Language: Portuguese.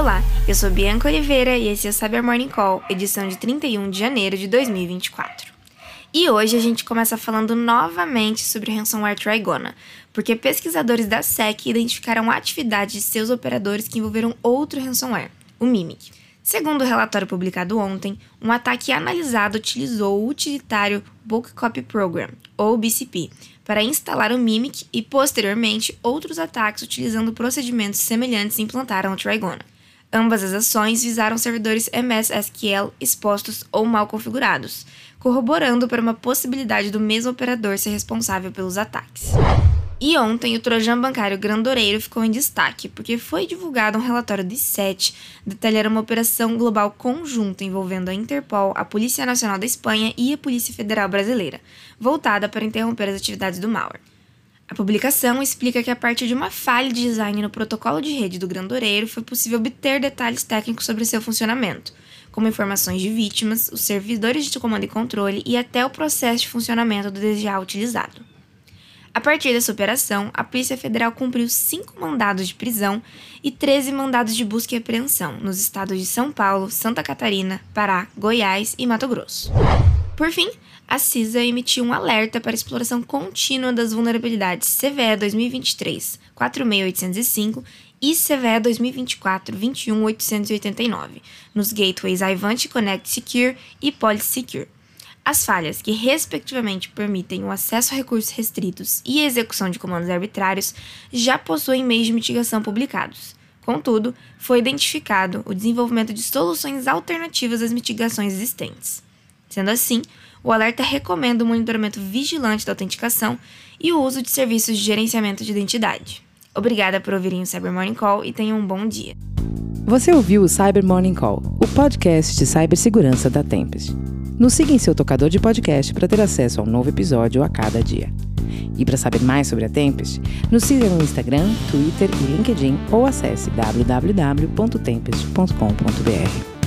Olá, eu sou Bianca Oliveira e esse é o Cyber Morning Call, edição de 31 de janeiro de 2024. E hoje a gente começa falando novamente sobre o ransomware Trigona, porque pesquisadores da SEC identificaram atividades de seus operadores que envolveram outro ransomware, o Mimic. Segundo o relatório publicado ontem, um ataque analisado utilizou o utilitário Bulk Copy Program, ou BCP, para instalar o Mimic e, posteriormente, outros ataques utilizando procedimentos semelhantes implantaram o Trigona. Ambas as ações visaram servidores MS SQL expostos ou mal configurados, corroborando para uma possibilidade do mesmo operador ser responsável pelos ataques. E ontem o Trojan bancário Grandoreiro ficou em destaque, porque foi divulgado um relatório de SET detalhando uma operação global conjunta envolvendo a Interpol, a Polícia Nacional da Espanha e a Polícia Federal Brasileira, voltada para interromper as atividades do malware. A publicação explica que a partir de uma falha de design no protocolo de rede do Grandoreiro foi possível obter detalhes técnicos sobre seu funcionamento, como informações de vítimas, os servidores de comando e controle e até o processo de funcionamento do DGA utilizado. A partir dessa operação, a Polícia Federal cumpriu cinco mandados de prisão e 13 mandados de busca e apreensão nos estados de São Paulo, Santa Catarina, Pará, Goiás e Mato Grosso. Por fim, a CISA emitiu um alerta para exploração contínua das vulnerabilidades CVE 2023 46805 e CVE 2024 21889 nos gateways Ivanti Connect Secure e Policy Secure. As falhas, que respectivamente permitem o acesso a recursos restritos e execução de comandos arbitrários, já possuem meios de mitigação publicados. Contudo, foi identificado o desenvolvimento de soluções alternativas às mitigações existentes. Sendo assim, o alerta recomenda o monitoramento vigilante da autenticação e o uso de serviços de gerenciamento de identidade. Obrigada por ouvirem o Cyber Morning Call e tenham um bom dia. Você ouviu o Cyber Morning Call, o podcast de cibersegurança da Tempest. Nos siga em seu tocador de podcast para ter acesso a um novo episódio a cada dia. E para saber mais sobre a Tempest, nos siga no Instagram, Twitter e LinkedIn ou acesse www.tempest.com.br.